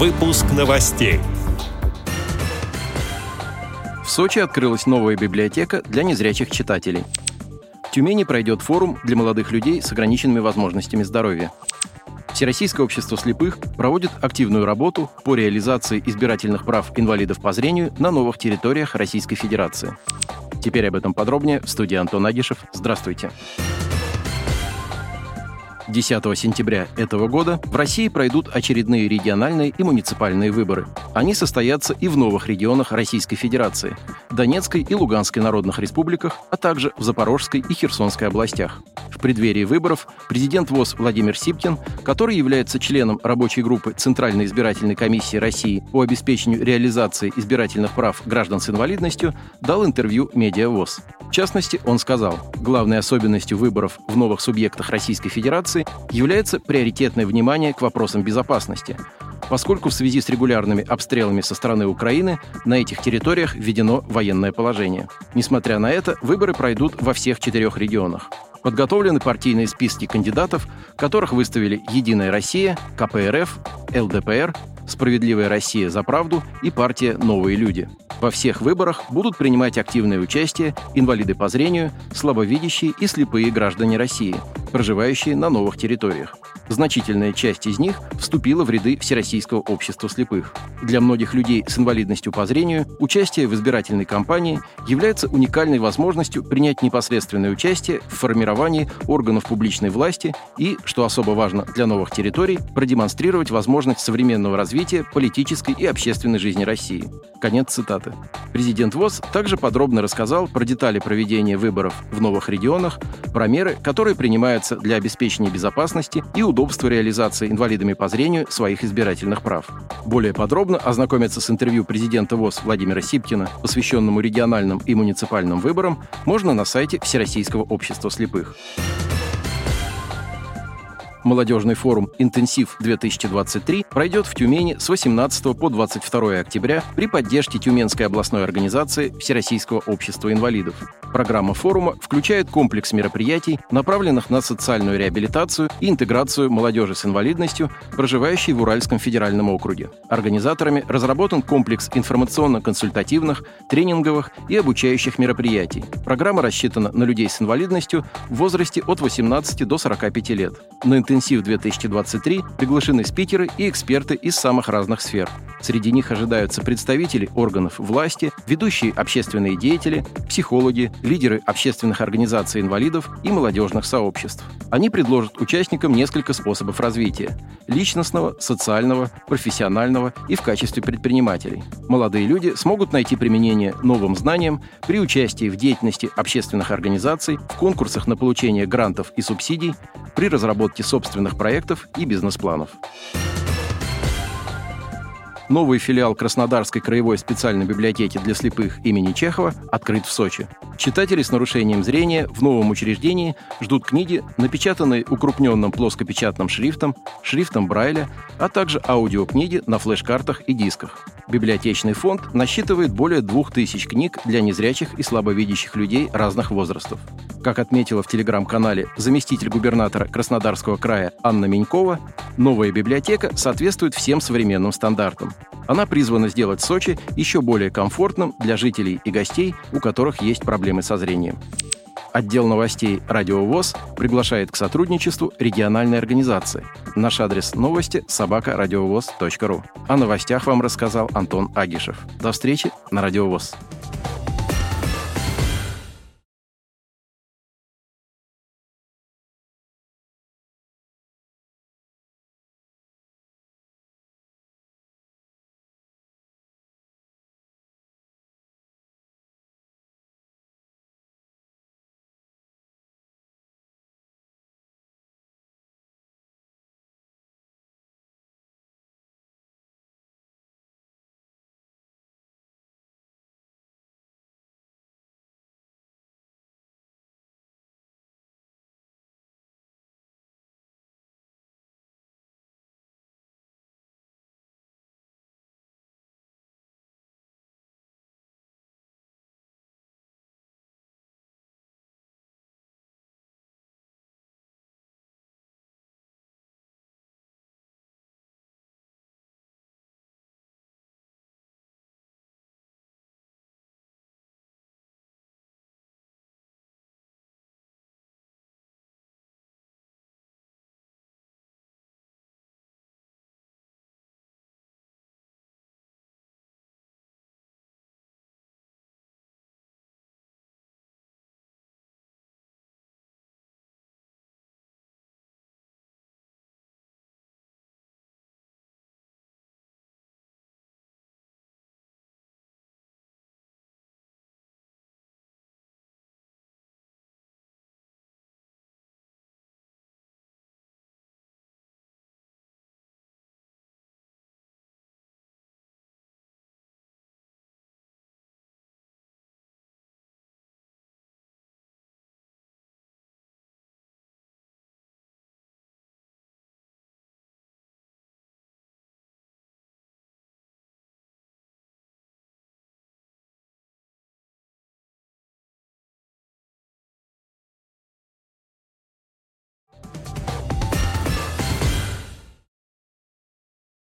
Выпуск новостей. В Сочи открылась новая библиотека для незрячих читателей. В Тюмени пройдет форум для молодых людей с ограниченными возможностями здоровья. Всероссийское общество слепых проводит активную работу по реализации избирательных прав инвалидов по зрению на новых территориях Российской Федерации. Теперь об этом подробнее в студии Антон Агишев. Здравствуйте. Здравствуйте. 10 сентября этого года в России пройдут очередные региональные и муниципальные выборы. Они состоятся и в новых регионах Российской Федерации – Донецкой и Луганской народных республиках, а также в Запорожской и Херсонской областях. В преддверии выборов президент ВОЗ Владимир Сипкин, который является членом рабочей группы Центральной избирательной комиссии России по обеспечению реализации избирательных прав граждан с инвалидностью, дал интервью «Медиа ВОЗ». В частности, он сказал, главной особенностью выборов в новых субъектах Российской Федерации Федерации является приоритетное внимание к вопросам безопасности, поскольку в связи с регулярными обстрелами со стороны Украины на этих территориях введено военное положение. Несмотря на это, выборы пройдут во всех четырех регионах. Подготовлены партийные списки кандидатов, которых выставили «Единая Россия», КПРФ, ЛДПР, «Справедливая Россия за правду» и партия «Новые люди». Во всех выборах будут принимать активное участие инвалиды по зрению, слабовидящие и слепые граждане России, проживающие на новых территориях. Значительная часть из них вступила в ряды Всероссийского общества слепых. Для многих людей с инвалидностью по зрению участие в избирательной кампании является уникальной возможностью принять непосредственное участие в формировании органов публичной власти и, что особо важно для новых территорий, продемонстрировать возможность современного развития политической и общественной жизни России. Конец цитаты. Президент ВОЗ также подробно рассказал про детали проведения выборов в новых регионах, про меры, которые принимаются для обеспечения безопасности и удобства удобства реализации инвалидами по зрению своих избирательных прав. Более подробно ознакомиться с интервью президента ВОЗ Владимира Сипкина, посвященному региональным и муниципальным выборам, можно на сайте Всероссийского общества слепых. Молодежный форум «Интенсив-2023» пройдет в Тюмени с 18 по 22 октября при поддержке Тюменской областной организации Всероссийского общества инвалидов. Программа форума включает комплекс мероприятий, направленных на социальную реабилитацию и интеграцию молодежи с инвалидностью, проживающей в Уральском федеральном округе. Организаторами разработан комплекс информационно-консультативных, тренинговых и обучающих мероприятий. Программа рассчитана на людей с инвалидностью в возрасте от 18 до 45 лет. На интенсив 2023 приглашены спикеры и эксперты из самых разных сфер. Среди них ожидаются представители органов власти, ведущие общественные деятели, психологи, лидеры общественных организаций инвалидов и молодежных сообществ. Они предложат участникам несколько способов развития – личностного, социального, профессионального и в качестве предпринимателей. Молодые люди смогут найти применение новым знаниям при участии в деятельности общественных организаций, в конкурсах на получение грантов и субсидий, при разработке собственных проектов и бизнес-планов. Новый филиал Краснодарской краевой специальной библиотеки для слепых имени Чехова открыт в Сочи. Читатели с нарушением зрения в новом учреждении ждут книги, напечатанные укрупненным плоскопечатным шрифтом, шрифтом Брайля, а также аудиокниги на флеш-картах и дисках. Библиотечный фонд насчитывает более двух тысяч книг для незрячих и слабовидящих людей разных возрастов. Как отметила в телеграм-канале заместитель губернатора Краснодарского края Анна Менькова, новая библиотека соответствует всем современным стандартам. Она призвана сделать Сочи еще более комфортным для жителей и гостей, у которых есть проблемы со зрением. Отдел новостей «Радио ВОЗ» приглашает к сотрудничеству региональной организации. Наш адрес новости – собакарадиовоз.ру. О новостях вам рассказал Антон Агишев. До встречи на «Радио ВОЗ».